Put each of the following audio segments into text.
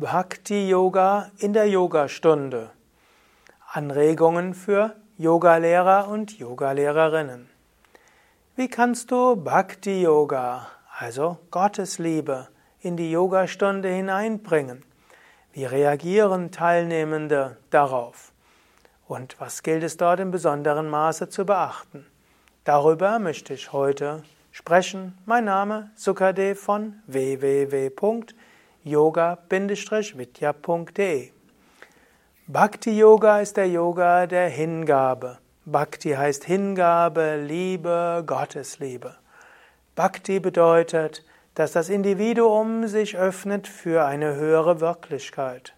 Bhakti Yoga in der Yogastunde. Anregungen für Yogalehrer und Yogalehrerinnen. Wie kannst du Bhakti Yoga, also Gottesliebe, in die Yogastunde hineinbringen? Wie reagieren Teilnehmende darauf? Und was gilt es dort in besonderem Maße zu beachten? Darüber möchte ich heute sprechen. Mein Name Sukadev von www.yoga-vidya.de Bhakti Yoga ist der Yoga der Hingabe. Bhakti heißt Hingabe, Liebe, Gottesliebe. Bhakti bedeutet, dass das Individuum sich öffnet für eine höhere Wirklichkeit.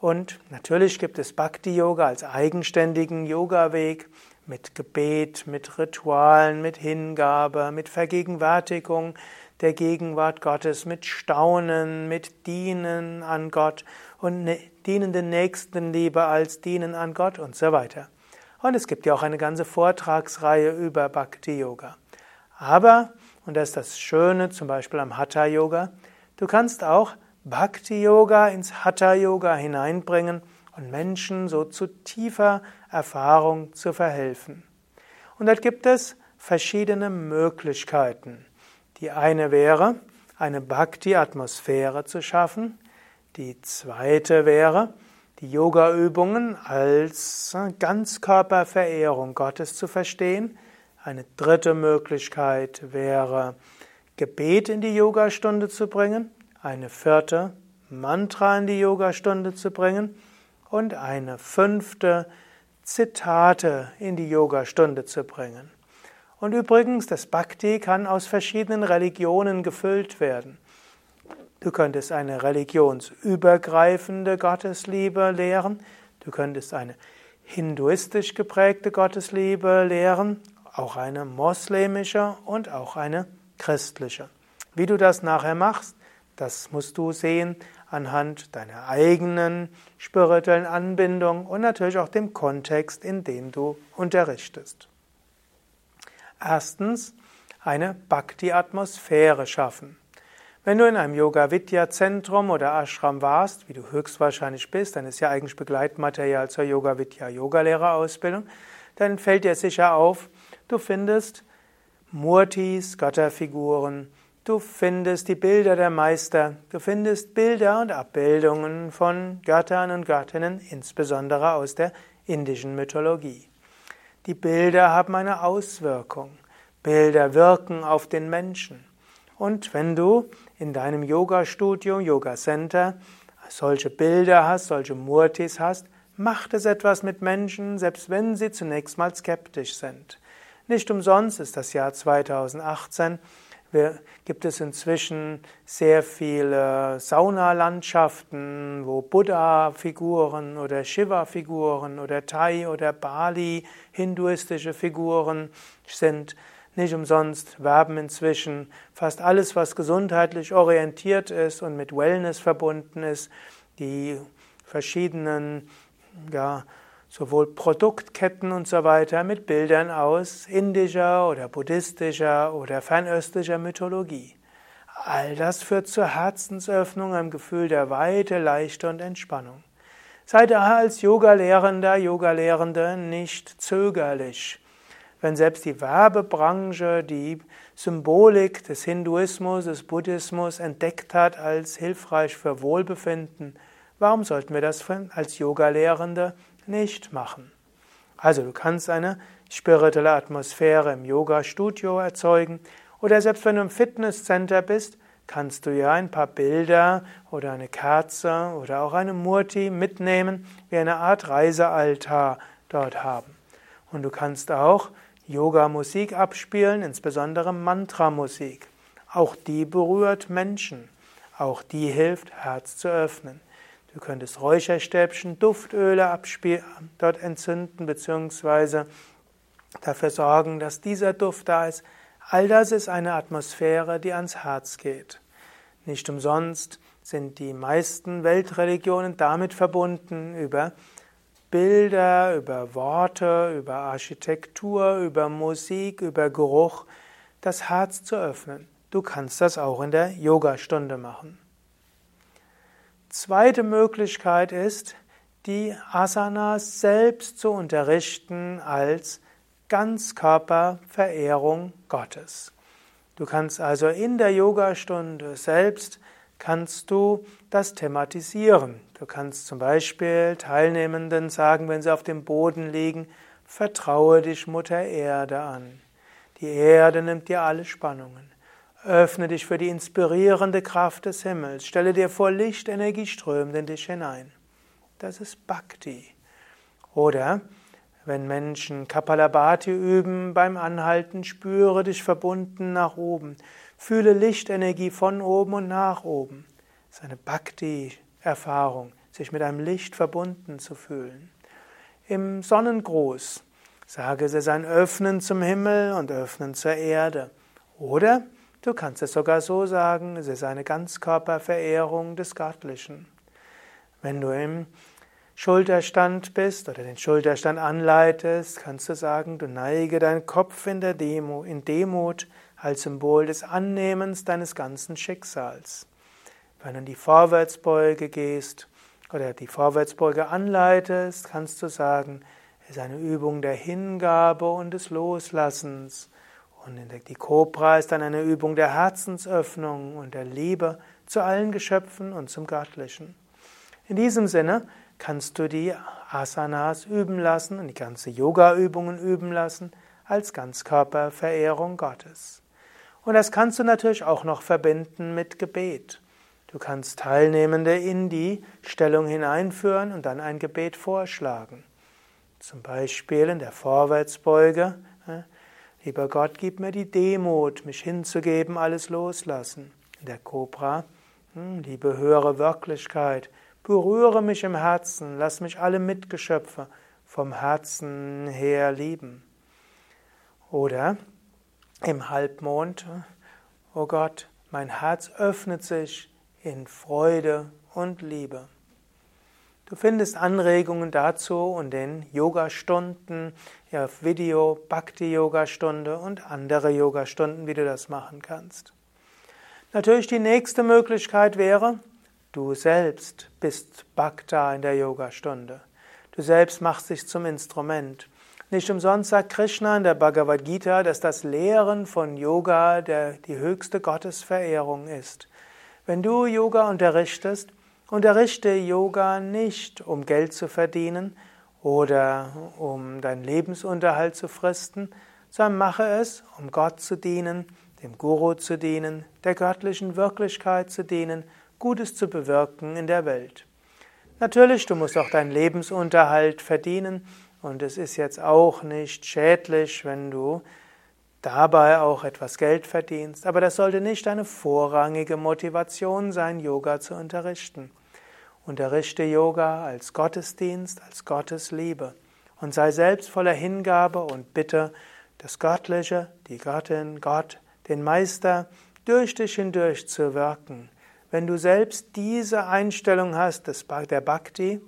Und natürlich gibt es Bhakti Yoga als eigenständigen Yoga-Weg mit Gebet, mit Ritualen, mit Hingabe, mit Vergegenwärtigung der Gegenwart Gottes, mit Staunen, mit Dienen an Gott und ne, dienenden Nächstenliebe als Dienen an Gott und so weiter. Und es gibt ja auch eine ganze Vortragsreihe über Bhakti Yoga. Aber, und das ist das Schöne zum Beispiel am Hatha Yoga, du kannst auch Bhakti Yoga ins Hatha Yoga hineinbringen und Menschen so zu tiefer Erfahrung zu verhelfen. Und dort gibt es verschiedene Möglichkeiten. Die eine wäre, eine Bhakti-Atmosphäre zu schaffen. Die zweite wäre, die Yoga-Übungen als Ganzkörperverehrung Gottes zu verstehen. Eine dritte Möglichkeit wäre, Gebet in die Yogastunde zu bringen. Eine vierte, Mantra in die Yogastunde zu bringen und eine fünfte Zitate in die Yogastunde zu bringen. Und übrigens, das Bhakti kann aus verschiedenen Religionen gefüllt werden. Du könntest eine religionsübergreifende Gottesliebe lehren, du könntest eine hinduistisch geprägte Gottesliebe lehren, auch eine moslemische und auch eine christliche. Wie du das nachher machst, das musst du sehen anhand deiner eigenen spirituellen Anbindung und natürlich auch dem Kontext, in dem du unterrichtest. Erstens, eine Bhakti-Atmosphäre schaffen. Wenn du in einem Yoga-Vidya-Zentrum oder Ashram warst, wie du höchstwahrscheinlich bist, dann ist ja eigentlich Begleitmaterial zur Yoga-Vidya-Yogalehrerausbildung, dann fällt dir sicher auf, du findest Murtis, Götterfiguren, Du findest die Bilder der Meister, du findest Bilder und Abbildungen von Göttern und Göttinnen, insbesondere aus der indischen Mythologie. Die Bilder haben eine Auswirkung. Bilder wirken auf den Menschen. Und wenn du in deinem Yoga-Studio, Yoga-Center solche Bilder hast, solche Murtis hast, macht es etwas mit Menschen, selbst wenn sie zunächst mal skeptisch sind. Nicht umsonst ist das Jahr 2018 gibt es inzwischen sehr viele Saunalandschaften, wo Buddha-Figuren oder Shiva-Figuren oder Thai- oder Bali-hinduistische Figuren sind. Nicht umsonst werben inzwischen fast alles, was gesundheitlich orientiert ist und mit Wellness verbunden ist, die verschiedenen ja, sowohl Produktketten und so weiter mit Bildern aus indischer oder buddhistischer oder fernöstlicher Mythologie. All das führt zur Herzensöffnung, einem Gefühl der Weite, Leichte und Entspannung. Sei daher als Yoga-Lehrender, Yoga-Lehrende nicht zögerlich. Wenn selbst die Werbebranche die Symbolik des Hinduismus, des Buddhismus entdeckt hat als hilfreich für Wohlbefinden, warum sollten wir das als Yoga-Lehrende nicht machen. Also du kannst eine spirituelle Atmosphäre im Yoga-Studio erzeugen oder selbst wenn du im Fitnesscenter bist, kannst du ja ein paar Bilder oder eine Kerze oder auch eine Murti mitnehmen, wie eine Art Reisealtar dort haben. Und du kannst auch Yoga-Musik abspielen, insbesondere Mantra-Musik. Auch die berührt Menschen. Auch die hilft, Herz zu öffnen. Du könntest Räucherstäbchen, Duftöle dort entzünden, beziehungsweise dafür sorgen, dass dieser Duft da ist. All das ist eine Atmosphäre, die ans Herz geht. Nicht umsonst sind die meisten Weltreligionen damit verbunden, über Bilder, über Worte, über Architektur, über Musik, über Geruch das Herz zu öffnen. Du kannst das auch in der Yogastunde machen. Zweite Möglichkeit ist, die Asanas selbst zu unterrichten als Ganzkörperverehrung Gottes. Du kannst also in der Yogastunde selbst kannst du das thematisieren. Du kannst zum Beispiel Teilnehmenden sagen, wenn sie auf dem Boden liegen, vertraue dich Mutter Erde an. Die Erde nimmt dir alle Spannungen. Öffne dich für die inspirierende Kraft des Himmels. Stelle dir vor, Lichtenergie strömt in dich hinein. Das ist Bhakti. Oder wenn Menschen Kapalabhati üben, beim Anhalten spüre dich verbunden nach oben. Fühle Lichtenergie von oben und nach oben. Das ist eine Bhakti-Erfahrung, sich mit einem Licht verbunden zu fühlen. Im Sonnengruß sage es ist ein Öffnen zum Himmel und Öffnen zur Erde. Oder du kannst es sogar so sagen, es ist eine Ganzkörperverehrung des Göttlichen. Wenn du im Schulterstand bist oder den Schulterstand anleitest, kannst du sagen, du neige deinen Kopf in der Demo, in Demut als Symbol des Annehmens deines ganzen Schicksals. Wenn du in die Vorwärtsbeuge gehst oder die Vorwärtsbeuge anleitest, kannst du sagen, es ist eine Übung der Hingabe und des Loslassens. Und die Kobra ist dann eine Übung der Herzensöffnung und der Liebe zu allen Geschöpfen und zum Göttlichen. In diesem Sinne kannst du die Asanas üben lassen und die ganze Yoga-Übungen üben lassen als Ganzkörperverehrung Gottes. Und das kannst du natürlich auch noch verbinden mit Gebet. Du kannst Teilnehmende in die Stellung hineinführen und dann ein Gebet vorschlagen. Zum Beispiel in der Vorwärtsbeuge. Lieber Gott, gib mir die Demut, mich hinzugeben, alles loslassen. Der Cobra. Hm, liebe höhere Wirklichkeit, Berühre mich im Herzen, lass mich alle Mitgeschöpfe vom Herzen her lieben. Oder im Halbmond, oh Gott, mein Herz öffnet sich in Freude und Liebe. Du findest Anregungen dazu und den Yoga-Stunden, ja, Video, Bhakti-Yoga-Stunde und andere Yoga-Stunden, wie du das machen kannst. Natürlich die nächste Möglichkeit wäre, Du selbst bist Bhakta in der Yogastunde. Du selbst machst dich zum Instrument. Nicht umsonst sagt Krishna in der Bhagavad Gita, dass das Lehren von Yoga der, die höchste Gottesverehrung ist. Wenn du Yoga unterrichtest, unterrichte Yoga nicht, um Geld zu verdienen oder um deinen Lebensunterhalt zu fristen, sondern mache es, um Gott zu dienen, dem Guru zu dienen, der göttlichen Wirklichkeit zu dienen Gutes zu bewirken in der Welt. Natürlich, du musst auch deinen Lebensunterhalt verdienen und es ist jetzt auch nicht schädlich, wenn du dabei auch etwas Geld verdienst, aber das sollte nicht eine vorrangige Motivation sein, Yoga zu unterrichten. Unterrichte Yoga als Gottesdienst, als Gottesliebe und sei selbst voller Hingabe und bitte das Göttliche, die Göttin, Gott, den Meister durch dich hindurch zu wirken. Wenn du selbst diese Einstellung hast, der Bhakti,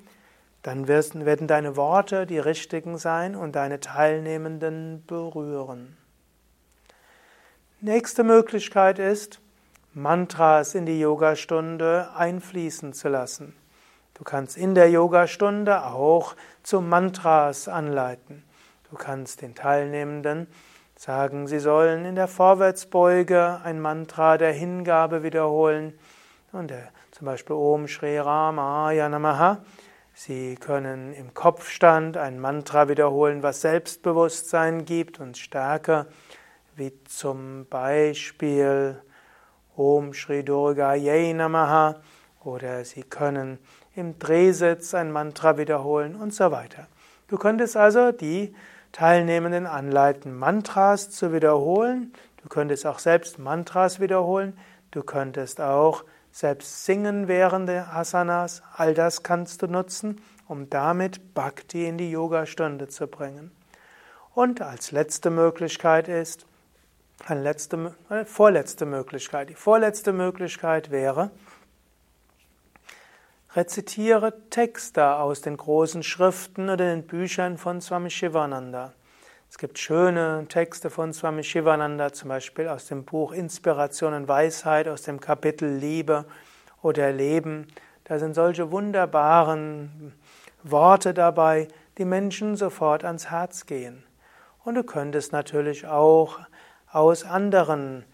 dann werden deine Worte die richtigen sein und deine Teilnehmenden berühren. Nächste Möglichkeit ist, Mantras in die Yogastunde einfließen zu lassen. Du kannst in der Yogastunde auch zu Mantras anleiten. Du kannst den Teilnehmenden sagen, sie sollen in der Vorwärtsbeuge ein Mantra der Hingabe wiederholen und der, zum Beispiel Om Shri Ramaya Namaha. Sie können im Kopfstand ein Mantra wiederholen, was Selbstbewusstsein gibt und Stärke, wie zum Beispiel Om Shri Durga Yay Namaha. Oder Sie können im Drehsitz ein Mantra wiederholen und so weiter. Du könntest also die Teilnehmenden anleiten, Mantras zu wiederholen. Du könntest auch selbst Mantras wiederholen. Du könntest auch selbst singen während der Asanas, all das kannst du nutzen, um damit Bhakti in die Yogastunde zu bringen. Und als letzte Möglichkeit ist, eine letzte, eine vorletzte Möglichkeit. Die vorletzte Möglichkeit wäre, rezitiere Texte aus den großen Schriften oder den Büchern von Swami Shivananda. Es gibt schöne Texte von Swami Shivananda, zum Beispiel aus dem Buch Inspiration und Weisheit, aus dem Kapitel Liebe oder Leben. Da sind solche wunderbaren Worte dabei, die Menschen sofort ans Herz gehen. Und du könntest natürlich auch aus anderen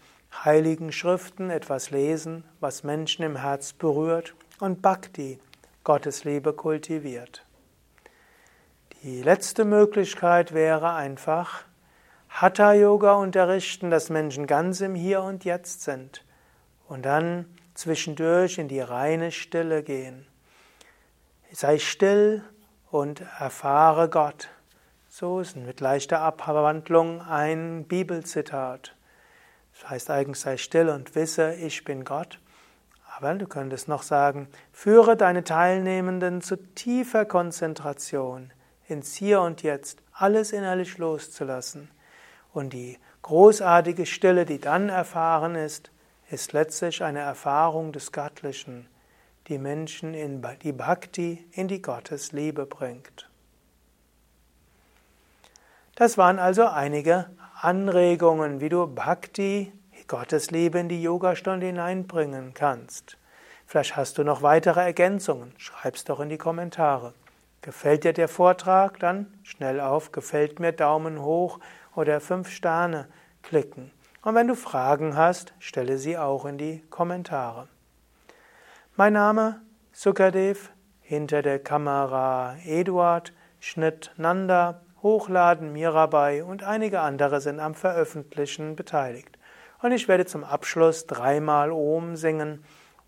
heiligen Schriften etwas lesen, was Menschen im Herz berührt und Bhakti, Gottes Liebe kultiviert. Die letzte Möglichkeit wäre einfach Hatha Yoga unterrichten, dass Menschen ganz im Hier und Jetzt sind und dann zwischendurch in die reine Stille gehen. Sei still und erfahre Gott. So ist mit leichter Abwandlung ein Bibelzitat. Das heißt eigentlich, sei still und wisse, ich bin Gott. Aber du könntest noch sagen, führe deine Teilnehmenden zu tiefer Konzentration ins Hier und Jetzt, alles innerlich loszulassen. Und die großartige Stille, die dann erfahren ist, ist letztlich eine Erfahrung des Göttlichen, die Menschen in die Bhakti, in die Gottesliebe bringt. Das waren also einige Anregungen, wie du Bhakti, Gottesliebe in die Yogastunde hineinbringen kannst. Vielleicht hast du noch weitere Ergänzungen, schreib's doch in die Kommentare. Gefällt dir der Vortrag? Dann schnell auf Gefällt mir Daumen hoch oder fünf Sterne klicken. Und wenn du Fragen hast, stelle sie auch in die Kommentare. Mein Name Sukadev, hinter der Kamera Eduard, Schnitt Nanda, Hochladen Mirabai und einige andere sind am Veröffentlichen beteiligt. Und ich werde zum Abschluss dreimal Om singen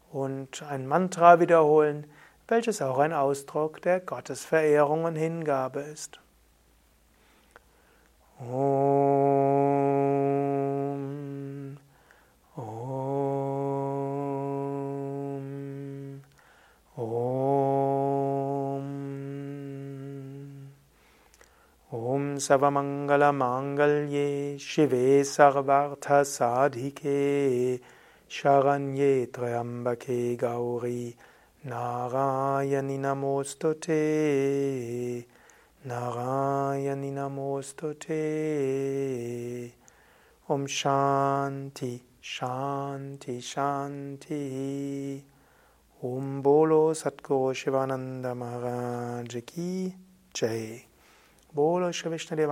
und ein Mantra wiederholen, welches auch ein Ausdruck der Gottesverehrung und Hingabe ist. Om, Om Savamangala Mangalye Shive Sarvartha Sadhike Sharanye Triambake Gauri Narayani Namostute Narayani Namostute Om Shanti Shanti Shanti Om Bolo Satguru Shivananda Maharaj Ki Jai Bolo Jai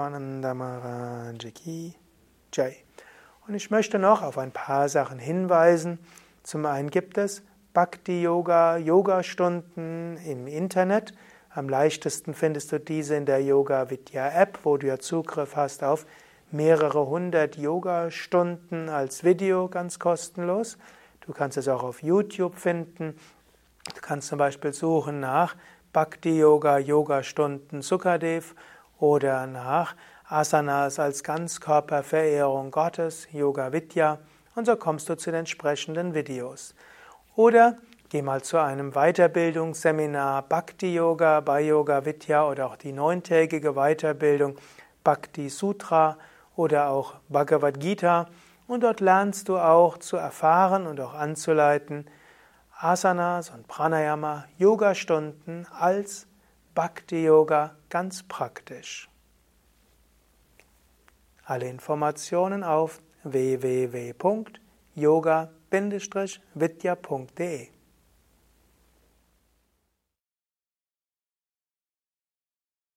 Und ich möchte noch auf ein paar Sachen hinweisen. Zum einen gibt es Bhakti Yoga, Yoga-Stunden im Internet. Am leichtesten findest du diese in der Yoga Vidya App, wo du ja Zugriff hast auf mehrere hundert Yoga-Stunden als Video ganz kostenlos. Du kannst es auch auf YouTube finden. Du kannst zum Beispiel suchen nach Bhakti Yoga, Yoga-Stunden Sukadev oder nach Asanas als Ganzkörperverehrung Gottes, Yoga Vidya. Und so kommst du zu den entsprechenden Videos. Oder geh mal zu einem Weiterbildungsseminar Bhakti Yoga bei Yoga Vidya oder auch die neuntägige Weiterbildung Bhakti Sutra oder auch Bhagavad Gita und dort lernst du auch zu erfahren und auch anzuleiten Asanas und Pranayama Yoga-Stunden als Bhakti Yoga ganz praktisch. Alle Informationen auf www.yoga vidya.de